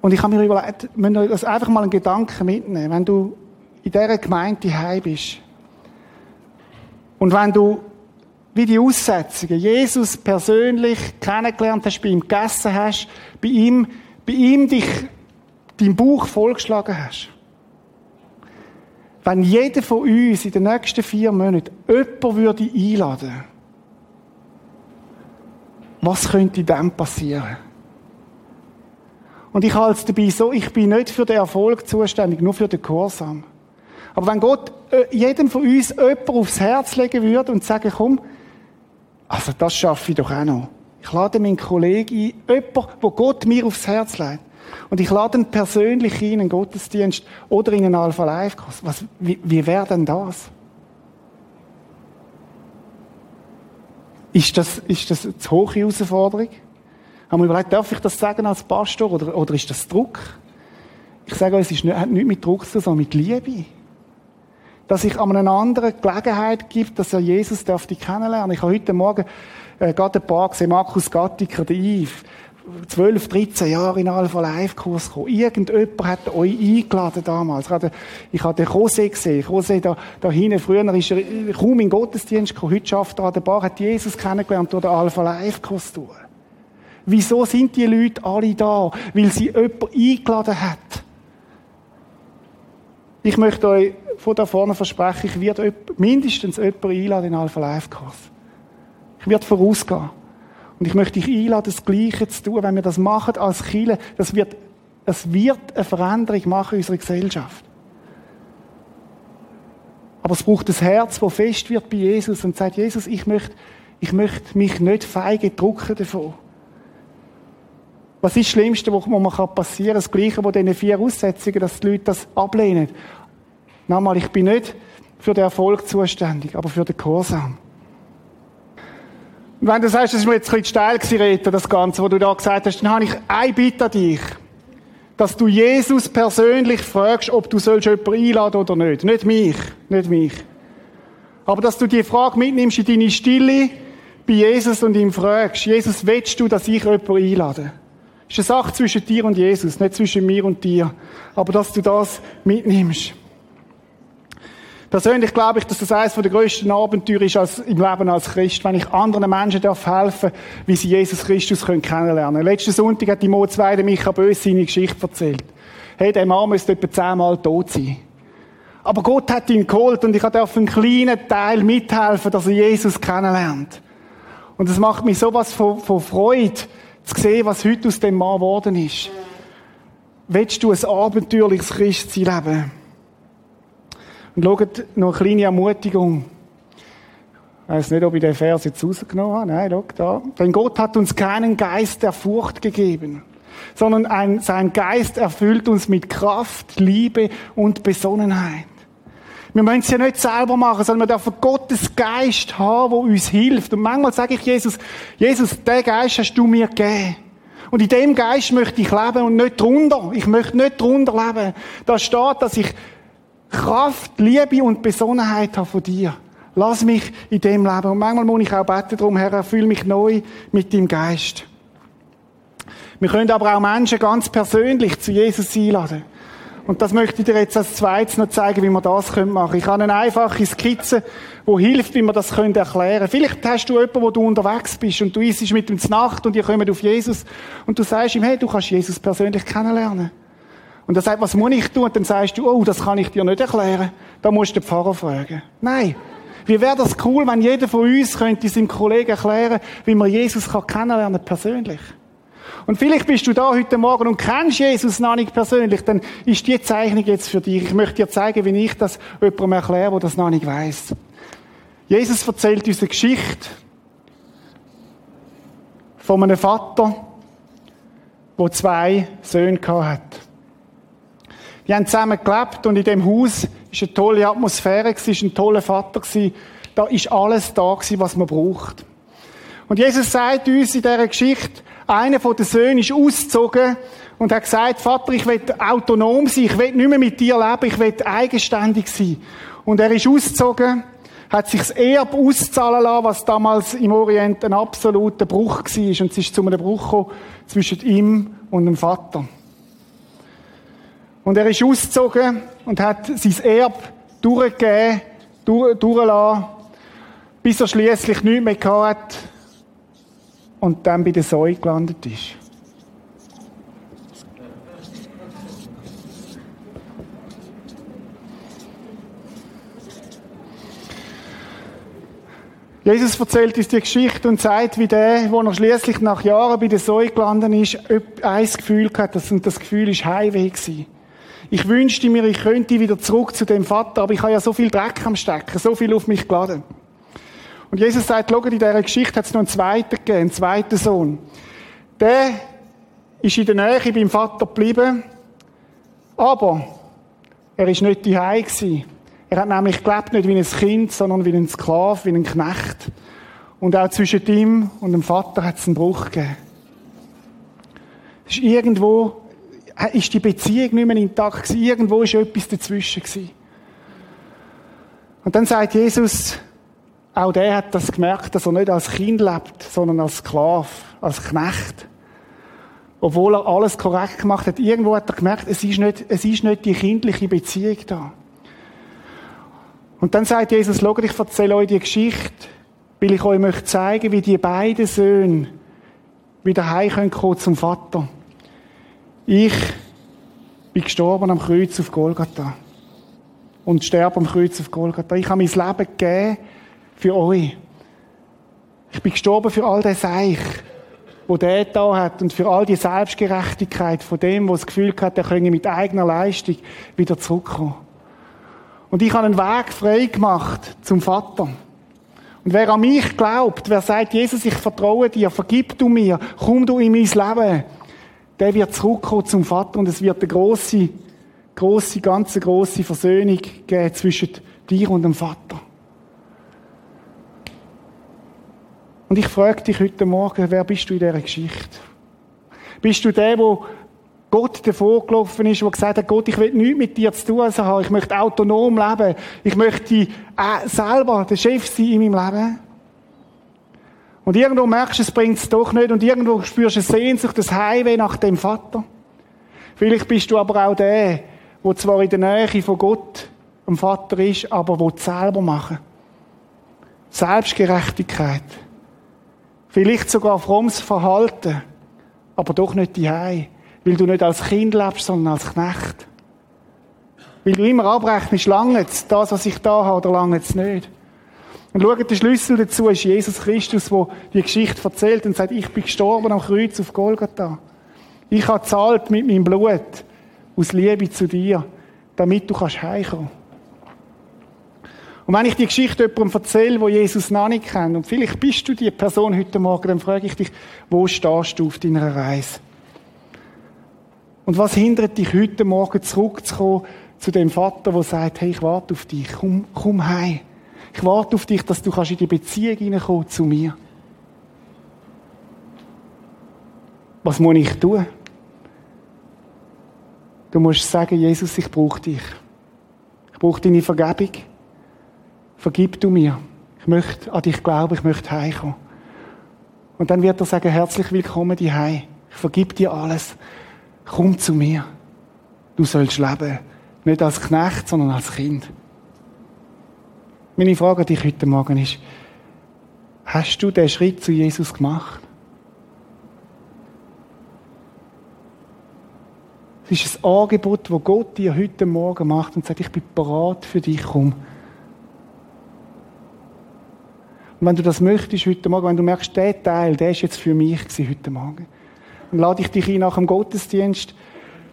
Und ich habe mir überlegt, wenn du das einfach mal einen Gedanken mitnehmen, wenn du in dieser Gemeinde heim bist und wenn du wie die Aussetzungen, Jesus persönlich kennengelernt hast, bei ihm gegessen hast, bei ihm, bei ihm dich dein Buch vollgeschlagen hast. Wenn jeder von uns in den nächsten vier Monaten jemanden würde einladen, was könnte dann passieren? Und ich halte es dabei so, ich bin nicht für den Erfolg zuständig, nur für den Gehorsam. Aber wenn Gott äh, jedem von uns jemanden aufs Herz legen würde und sagen, komm, also das schaffe ich doch auch noch. Ich lade meinen Kollegen ein, jemanden, wo Gott mir aufs Herz legt. Und ich lade ihn persönlich in einen Gottesdienst oder in einen Alpha Life Kurs. Was, wie, wie wäre denn das? Ist das, ist das eine hohe Herausforderung? Haben wir überlegt, darf ich das sagen als Pastor oder, oder ist das Druck? Ich sage euch, es ist nicht, hat nichts mit Druck zu tun, sondern mit Liebe dass ich an einer anderen Gelegenheit gibt, dass er Jesus darf die kennenlernen. Ich habe heute Morgen äh, gerade ein paar gesehen, Markus Gattiker, der Yves, 12, 13 Jahre in Alpha Live Kurs gekommen. Irgendjemand hat euch eingeladen damals. Ich habe, den Jose gesehen. Jose da, da hinten, früher ist er kaum in Gottesdienst gekommen. Heute schafft er an der Bar, hat Jesus kennengelernt durch den Alpha Live Kurs durch. Wieso sind die Leute alle da? Weil sie jemanden eingeladen hat. Ich möchte euch von da vorne versprechen, ich werde mindestens jemanden einladen in Alpha Life Kurs. Ich werde vorausgehen. Und ich möchte dich einladen, das Gleiche zu tun, wenn wir das machen als Kirche. Das wird, es wird eine Veränderung machen in unserer Gesellschaft. Aber es braucht ein Herz, das fest wird bei Jesus und sagt, Jesus, ich möchte, ich möchte mich nicht feige drucken davon. Was ist das Schlimmste, was man passieren kann? Das Gleiche, wo diese vier Aussetzungen, dass die Leute das ablehnen. Nochmal, ich bin nicht für den Erfolg zuständig, aber für den Gehorsam. Wenn du sagst, das ist mir jetzt ein bisschen steil gewesen, das Ganze, was du da gesagt hast, dann habe ich ein Bitte an dich. Dass du Jesus persönlich fragst, ob du sollst jemanden einladen oder nicht. Nicht mich. Nicht mich. Aber dass du die Frage mitnimmst in deine Stille bei Jesus und ihm fragst, Jesus, willst du, dass ich jemanden einlade? Das ist eine Sache zwischen dir und Jesus, nicht zwischen mir und dir. Aber dass du das mitnimmst. Persönlich glaube ich, dass das eines der grössten Abenteuer ist als, im Leben als Christ, wenn ich anderen Menschen darf helfen wie sie Jesus Christus können kennenlernen können. Letzten Sonntag hat die Mo 2 der Micha Bös seine Geschichte erzählt. Hey, der Mann müsste etwa zehnmal tot sein. Aber Gott hat ihn geholt und ich darf einen kleinen Teil mithelfen, dass er Jesus kennenlernt. Und es macht mich sowas von, von Freude, zu sehen, was heute aus dem Mann geworden ist. Willst du ein abenteuerliches Christsein leben? Und schaut, noch eine kleine Ermutigung. Ich weiß nicht, ob ich den Vers jetzt rausgenommen habe. Nein, schau da. Denn Gott hat uns keinen Geist der Furcht gegeben, sondern ein, sein Geist erfüllt uns mit Kraft, Liebe und Besonnenheit. Wir müssen es ja nicht selber machen, sondern wir dürfen Gottes Geist haben, der uns hilft. Und manchmal sage ich Jesus, Jesus, den Geist hast du mir gegeben. Und in dem Geist möchte ich leben und nicht drunter. Ich möchte nicht drunter leben. Da steht, dass ich Kraft, Liebe und Besonnenheit habe von dir. Lass mich in dem leben. Und manchmal muss ich auch beten darum, Herr, erfüll mich neu mit deinem Geist. Wir können aber auch Menschen ganz persönlich zu Jesus einladen. Und das möchte ich dir jetzt als zweites noch zeigen, wie man das machen können. Ich habe eine einfache Skizze, die hilft, wie man das können erklären Vielleicht hast du jemanden, wo du unterwegs bist und du isst mit ihm zur Nacht und ihr kommt auf Jesus und du sagst ihm, hey, du kannst Jesus persönlich kennenlernen. Und er sagt, was muss ich tun? Und dann sagst du, oh, das kann ich dir nicht erklären. Da musst du den Pfarrer fragen. Nein. Wie wäre das cool, wenn jeder von uns könnte seinem Kollegen erklären, wie man Jesus kann kennenlernen persönlich. Und vielleicht bist du da heute Morgen und kennst Jesus noch nicht persönlich, dann ist die Zeichnung jetzt für dich. Ich möchte dir zeigen, wie ich das jemandem erkläre, der das noch nicht weiß. Jesus erzählt uns eine Geschichte von einem Vater, der zwei Söhne hatte. Die haben zusammen gelebt und in dem Haus ist eine tolle Atmosphäre, war ein toller Vater. Da ist alles da, was man braucht. Und Jesus sagt uns in dieser Geschichte, einer von den Söhnen ist ausgezogen und hat gesagt, Vater, ich will autonom sein, ich will nicht mehr mit dir leben, ich will eigenständig sein. Und er ist ausgezogen, hat sich das Erbe auszahlen lassen, was damals im Orient ein absoluter Bruch war. Und es ist zu einem Bruch gekommen zwischen ihm und dem Vater. Und er ist ausgezogen und hat sein Erb durchgegeben, durch, durchgelassen, bis er schließlich nichts mehr hat und dann bei der Säue gelandet ist. Jesus erzählt uns die Geschichte und sagt, wie der, wo er schließlich nach Jahren bei der Säue gelandet ist, ein Gefühl hat, und das Gefühl ist Heimweh. Ich wünschte mir, ich könnte wieder zurück zu dem Vater, aber ich habe ja so viel Dreck am Stecken, so viel auf mich geladen. Und Jesus sagt, schau, in dieser Geschichte hat es noch einen zweiten gegeben, einen zweiten Sohn. Der ist in der Nähe beim Vater geblieben, aber er ist nicht die. Er hat nämlich gelebt nicht wie ein Kind, sondern wie ein Sklave, wie ein Knecht. Und auch zwischen ihm und dem Vater hat es einen Bruch gegeben. Ist irgendwo ist die Beziehung nicht mehr intakt gewesen. Irgendwo ist etwas dazwischen gewesen. Und dann sagt Jesus, auch der hat das gemerkt, dass er nicht als Kind lebt, sondern als Sklave, als Knecht. Obwohl er alles korrekt gemacht hat. Irgendwo hat er gemerkt, es ist nicht, es ist nicht die kindliche Beziehung da. Und dann sagt Jesus, schaut, ich erzähle euch die Geschichte, weil ich euch möchte zeigen, wie die beiden Söhne wieder heimkommen zum Vater. Ich bin gestorben am Kreuz auf Golgatha. Und sterbe am Kreuz auf Golgatha. Ich habe mein Leben gegeben für euch. Ich bin gestorben für all das Seich, wo der da hat und für all die Selbstgerechtigkeit von dem, wo das Gefühl hat, er könne mit eigener Leistung wieder zurückkommen. Und ich habe einen Weg frei gemacht zum Vater. Und wer an mich glaubt, wer sagt, Jesus, ich vertraue dir, vergib du mir, komm du in mein Leben, der wird zurückkommen zum Vater und es wird eine grosse, grosse, ganz grosse Versöhnung geben zwischen dir und dem Vater. Und ich frage dich heute Morgen, wer bist du in dieser Geschichte? Bist du der, wo Gott davor gelaufen ist, der gesagt hat, Gott, ich will nichts mit dir zu tun haben, ich möchte autonom leben, ich möchte äh, selber der Chef sein in meinem Leben? Und irgendwo merkst du, es bringt es doch nicht und irgendwo spürst du eine Sehnsucht, das Heimweh nach dem Vater. Vielleicht bist du aber auch der, wo zwar in der Nähe von Gott, dem Vater ist, aber wo selber machen. Selbstgerechtigkeit. Vielleicht sogar frommes Verhalten, aber doch nicht die Hei, weil du nicht als Kind lebst, sondern als Knecht. Weil du immer abrechnest, lange das, was ich da habe, oder lange nicht. Und schau, der Schlüssel dazu ist Jesus Christus, der die Geschichte erzählt und sagt, ich bin gestorben am Kreuz auf Golgatha. Ich habe zahlt mit meinem Blut aus Liebe zu dir, damit du kannst heimkommen. Und wenn ich die Geschichte jemandem erzähle, wo Jesus noch nicht kennt, und vielleicht bist du die Person heute Morgen, dann frage ich dich, wo stehst du auf deiner Reise? Und was hindert dich heute Morgen zurückzukommen zu dem Vater, der sagt, hey, ich warte auf dich, komm, komm heim. Ich warte auf dich, dass du kannst in die Beziehung hineinkommen zu mir. Was muss ich tun? Du musst sagen, Jesus, ich brauche dich. Ich brauche deine Vergebung. Vergib du mir. Ich möchte an dich glauben, ich möchte heimkommen. Und dann wird er sagen, herzlich willkommen die heim. Ich vergib dir alles. Komm zu mir. Du sollst leben. Nicht als Knecht, sondern als Kind. Meine Frage an dich heute Morgen ist, hast du den Schritt zu Jesus gemacht? Es ist ein Angebot, das Gott dir heute Morgen macht und sagt, ich bin bereit für dich, komm. Und wenn du das möchtest heute Morgen, wenn du merkst, der Teil, der ist jetzt für mich heute Morgen, dann lade ich dich ein nach dem Gottesdienst,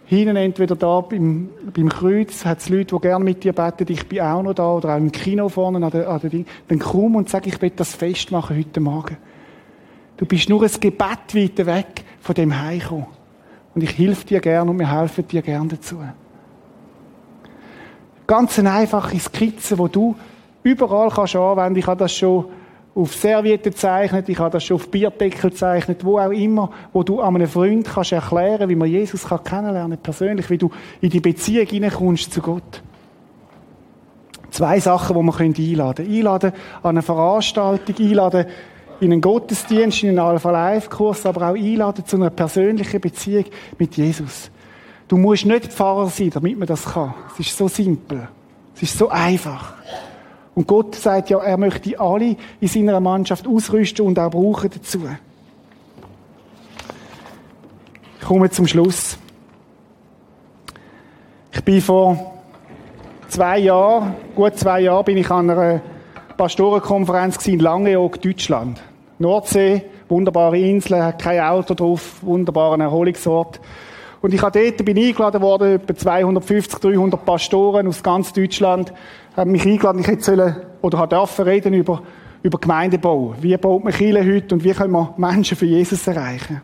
hinten entweder da beim, beim Kreuz, hat es Leute, die gerne mit dir beten, ich bin auch noch da, oder auch im Kino vorne an der, an der Ding. Dann komm und sag, ich will das festmachen heute Morgen. Du bist nur ein Gebet weiter weg von dem Heimkommen. Und ich helfe dir gerne und wir helfen dir gerne dazu. Ganz eine einfache Skizze, wo du überall kannst anwenden. Ich habe das schon auf Servietten gezeichnet, ich habe das schon auf Bierdeckel gezeichnet, wo auch immer, wo du einem Freund kannst erklären, wie man Jesus kann kennenlernen persönlich, wie du in die Beziehung hineinkommst zu Gott. Zwei Sachen, die man einladen können. Einladen an eine Veranstaltung, einladen in einen Gottesdienst, in einen Alpha-Life-Kurs, aber auch einladen zu einer persönlichen Beziehung mit Jesus. Du musst nicht Pfarrer sein, damit man das kann. Es ist so simpel. Es ist so einfach. Und Gott sagt ja, er möchte alle in seiner Mannschaft ausrüsten und auch brauchen dazu. Ich komme zum Schluss. Ich bin vor zwei Jahren, gut zwei Jahren, bin ich an einer Pastorenkonferenz in Langeoog, Deutschland. Nordsee, wunderbare Inseln, hat kein Auto drauf, wunderbarer Erholungsort. Und ich habe dort, bin eingeladen worden, etwa 250, 300 Pastoren aus ganz Deutschland hat mich eingeladen, ich hätte sollen, oder hat dürfen reden über, über Gemeindebau. Wie baut man Kirche heute und wie können wir Menschen für Jesus erreichen?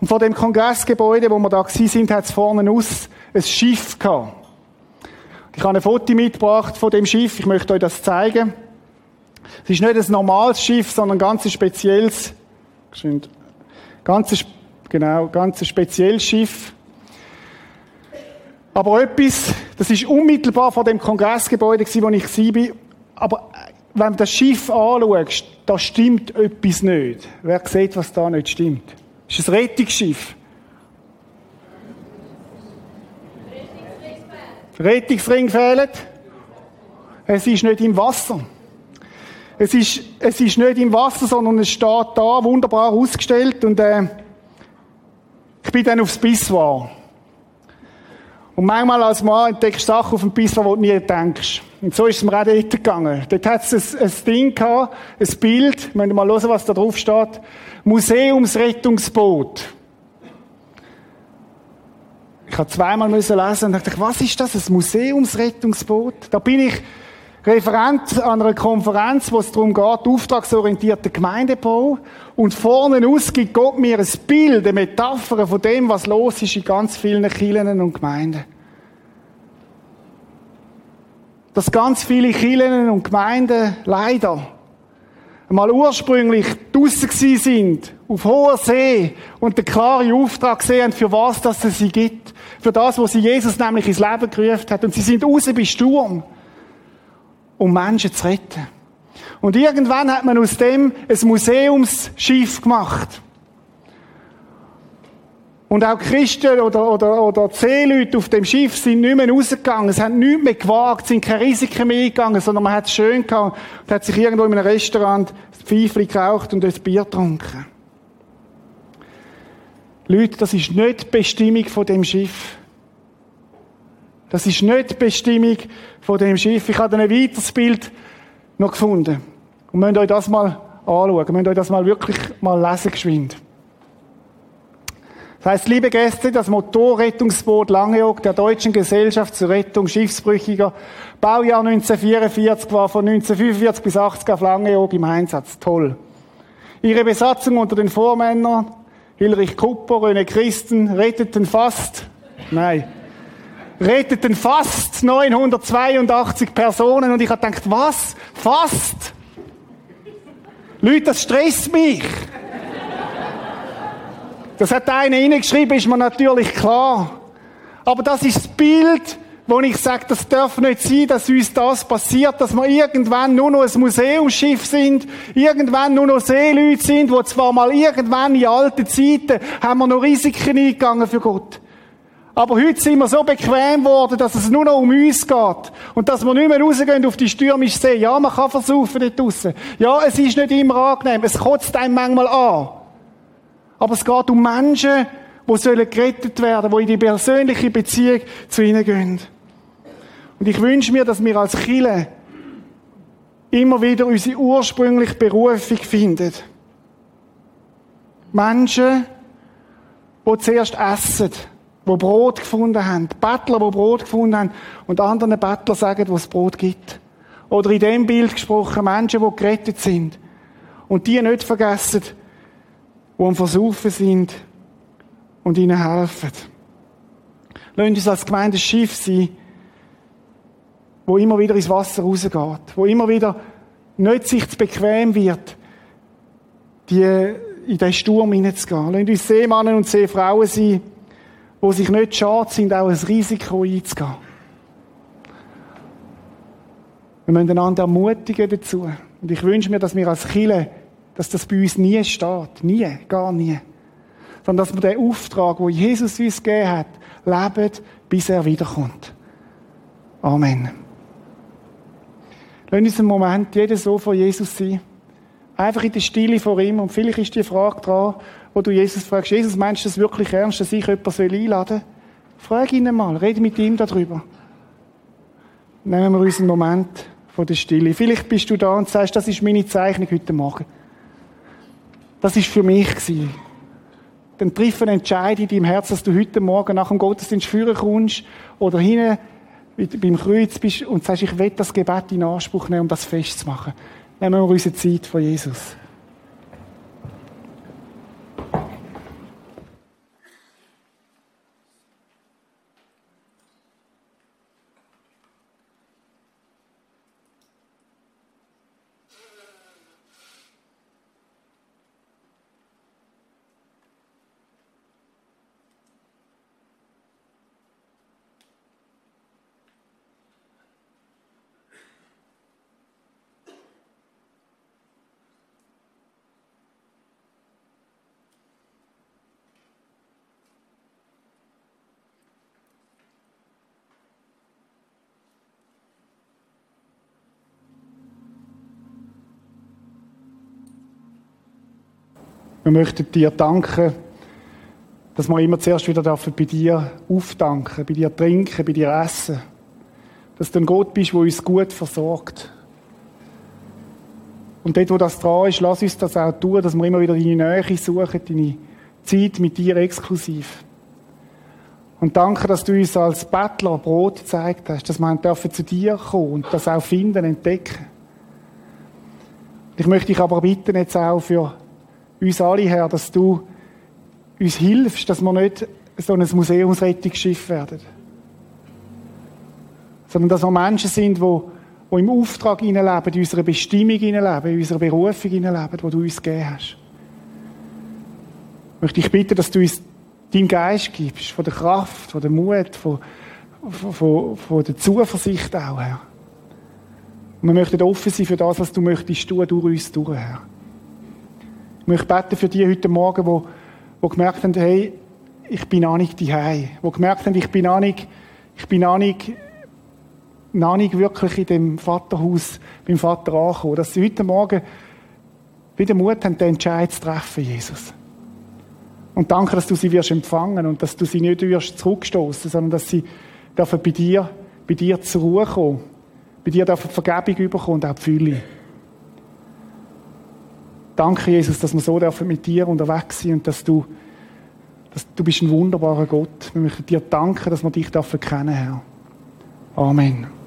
Und vor dem Kongressgebäude, wo wir da gewesen sind, hat es vorne aus ein Schiff gehabt. Ich habe ein Foto mitgebracht von dem Schiff. Ich möchte euch das zeigen. Es ist nicht ein normales Schiff, sondern ein ganz spezielles, ganz, genau, ganz spezielles Schiff. Aber etwas, das ist unmittelbar vor dem Kongressgebäude wo ich war. Aber äh, wenn du das Schiff anschaust, da stimmt etwas nicht. Wer sieht, was da nicht stimmt? Das ist ein Rettungsschiff. Rettungsring fehlt. Es ist nicht im Wasser. Es ist, es ist nicht im Wasser, sondern es steht da, wunderbar ausgestellt. Und äh, ich bin dann aufs Bisswar. Und manchmal als Mann entdeckst du Sachen auf dem Bisswar, die du nie denkst. Und so ist es mir auch dort gegangen. Dort hat es ein, Ding gehabt, ein Bild. Wir müssen mal hören, was da drauf steht. Museumsrettungsboot. Ich habe zweimal lesen und dachte, was ist das? Ein Museumsrettungsboot? Da bin ich Referent an einer Konferenz, wo es darum geht, auftragsorientierter Gemeindebau. Und vorne aus gibt Gott mir ein Bild, eine Metapher von dem, was los ist in ganz vielen Kirchen und Gemeinden. Dass ganz viele Kirchen und Gemeinden leider mal ursprünglich draussen gewesen sind, auf hoher See, und den klaren Auftrag gesehen für was das es sie gibt. Für das, was sie Jesus nämlich ins Leben gerufen hat. Und sie sind raus bei Sturm um Menschen zu retten. Und irgendwann hat man aus dem ein Museumsschiff gemacht. Und auch Christen oder, oder, oder Seeleute auf dem Schiff sind nicht mehr rausgegangen. Es haben nichts mehr gewagt, sind keine Risiken mehr eingegangen, sondern man hat es schön gehabt und hat sich irgendwo in einem Restaurant das geraucht und ein Bier getrunken. Leute, das ist nicht die Bestimmung von dem Schiff. Das ist nicht die Bestimmung von dem Schiff. Ich habe ein weiteres Bild noch gefunden. Und müsst euch das mal anschauen. Müsst euch das mal wirklich mal lesen, geschwind. Das heißt, liebe Gäste, das Motorrettungsboot Langeoog der Deutschen Gesellschaft zur Rettung Schiffsbrüchiger, Baujahr 1944, war von 1945 bis 80 auf Langeoog im Einsatz. Toll. Ihre Besatzung unter den Vormännern, Hilrich Kupper, René Christen, retteten fast, nein, retteten fast 982 Personen und ich habe gedacht, was? Fast? Leute, das stresst mich. Das hat einer hineingeschrieben, ist mir natürlich klar. Aber das ist das Bild, wo ich sage, das darf nicht sein, dass uns das passiert, dass wir irgendwann nur noch ein Museumsschiff sind, irgendwann nur noch Seeleute sind, wo zwar mal irgendwann in alten Zeiten haben wir noch Risiken eingegangen für Gott. Aber heute sind wir so bequem geworden, dass es nur noch um uns geht. Und dass wir nicht mehr rausgehen auf die stürmische See. Ja, man kann versuchen dort draussen. Ja, es ist nicht immer angenehm. Es kotzt einem manchmal an. Aber es geht um Menschen, die sollen gerettet werden, die in die persönliche Beziehung zu ihnen gehen. Und ich wünsche mir, dass wir als Chile immer wieder unsere ursprüngliche Berufung finden. Menschen, die zuerst essen wo Brot gefunden haben. Bettler, wo Brot gefunden haben. Und anderen Bettler sagen, wo es Brot gibt. Oder in dem Bild gesprochen, Menschen, die gerettet sind. Und die nicht vergessen, die am Versaufen sind und ihnen helfen. Lasst uns als Gemeinde Schiff sein, wo immer wieder ins Wasser rausgeht. Wo immer wieder nicht sich zu bequem wird, die, in den Sturm hineinzugehen. Lasst uns Seemannen und Seefrauen sein, wo sich nicht schade sind, auch ein Risiko einzugehen. Wir müssen einander ermutigen dazu. Und ich wünsche mir, dass wir als Chile, dass das bei uns nie steht. Nie, gar nie. Sondern dass wir den Auftrag, wo Jesus uns gegeben hat, leben, bis er wiederkommt. Amen. Lass uns einen Moment jeder so vor Jesus sein. Einfach in der Stille vor ihm. Und vielleicht ist die Frage dran, wo du Jesus fragst, Jesus, meinst du das wirklich ernst, dass ich jemanden einladen soll? Frag ihn mal, rede mit ihm darüber. Nehmen wir uns einen Moment von der Stille. Vielleicht bist du da und sagst, das ist meine Zeichnung heute Morgen. Das ist für mich gewesen. Dann triff einen Entscheid in deinem Herz, dass du heute Morgen nach dem Gottesdienst führen kommst oder hinten beim Kreuz bist und sagst, ich will das Gebet in Anspruch nehmen, um das festzumachen. Nehmen wir unsere Zeit von Jesus. Möchten dir danken, dass wir immer zuerst wieder dürfen bei dir aufdanken, bei dir trinken, bei dir essen. Dass du ein Gott bist, der uns gut versorgt. Und dort, wo das dran ist, lass uns das auch tun, dass wir immer wieder deine Nähe suchen, deine Zeit mit dir exklusiv. Und danke, dass du uns als Bettler Brot gezeigt hast, dass wir zu dir kommen und das auch finden, entdecken. Ich möchte dich aber bitten jetzt auch für uns alle, Herr, dass du uns hilfst, dass wir nicht so ein Museumsrettungsschiff werden. Sondern dass wir Menschen sind, die, im Auftrag leben, in unserer Bestimmung leben, in unserer Berufung leben, die du uns gegeben hast. Ich möchte dich bitten, dass du uns deinen Geist gibst, von der Kraft, von der Mut, von, von, von der Zuversicht auch, Herr. Und wir möchten offen sein für das, was du möchtest tun, durch uns durch, Herr. Ich möchte beten für die heute Morgen, die, die gemerkt haben, hey, ich bin noch nicht daheim. Die gemerkt haben, ich bin noch nicht, ich bin noch nicht, noch nicht wirklich in dem Vaterhaus beim Vater angekommen. Dass sie heute Morgen wieder Mut haben, den Entscheid zu treffen, Jesus. Und danke, dass du sie wirst empfangen und dass du sie nicht wirst zurückstoßen, sondern dass sie dürfen bei dir, bei dir zur Ruhe kommen. Bei dir dürfen Vergebung bekommen und auch die Fülle. Danke, Jesus, dass wir so mit dir unterwegs sind und dass du, dass du bist ein wunderbarer Gott. Wir möchten dir danken, dass wir dich dürfen kennen, Herr. Amen.